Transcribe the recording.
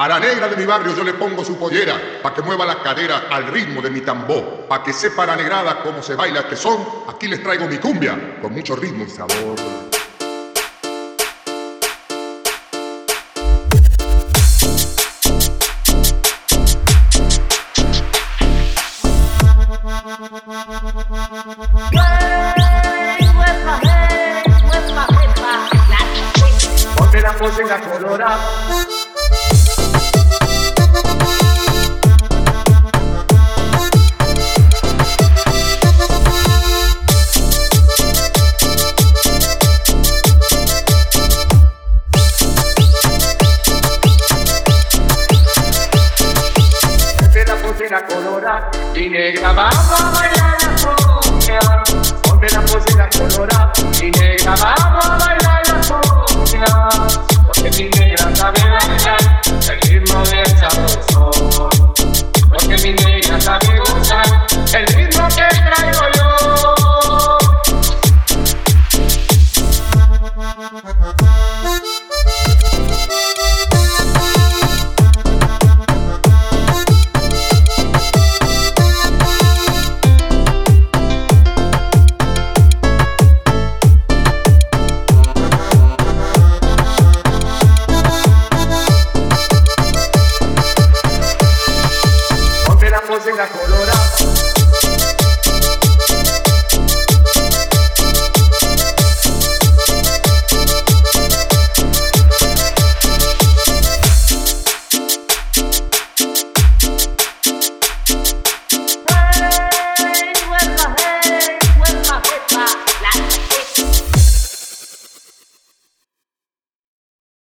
A la negra de mi barrio yo le pongo su pollera, pa' que mueva la cadera al ritmo de mi tambor, pa' que sepa la negrada cómo se baila que son. Aquí les traigo mi cumbia, con mucho ritmo y sabor. Ponte la colorada. La colorada. Y negra, vamos a bailar la la.